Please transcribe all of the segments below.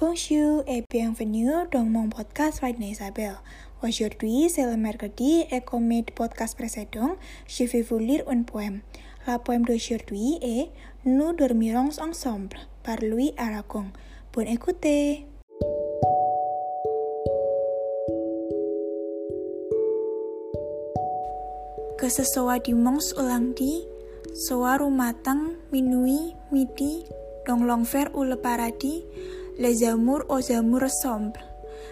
Bonjour et bienvenue dans mon podcast White Isabelle. Aujourd'hui, c'est le mercredi et comme le podcast précédent, je vais vous lire un poème. La poème d'aujourd'hui est Nous dormirons ensemble par Louis Aragon. Bonne écoute! Kesesoa di mongs ulang di, soa rumatang, minui, midi, donglong ver ou le paradis, les amours aux amours ensemble.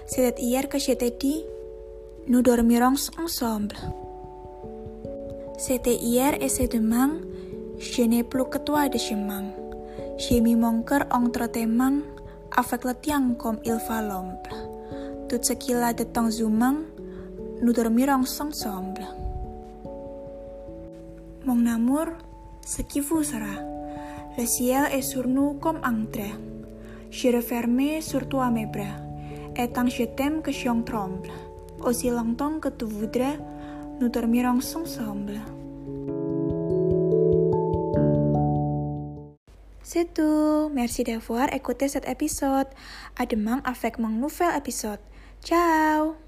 C'était hier que je t'ai dit, nous dormirons ensemble. C'était hier et c'est demain, je n'ai plus que toi de chemin. J'ai mis mon cœur entre tes mains, avec le tien comme il va l'ombre. Tout ce qu'il a de temps humain, nous dormirons ensemble. Mon amour, ce qui vous sera. Le ciel est sur nous comme un trait. Je referme sur toi mes bras. Tant je t'aime que j'en tremble. Aussi longtemps que tu voudras, nous dormirons ensemble. C'est tout. Merci d'avoir écouté cet épisode. À demain avec mon nouvel épisode. Ciao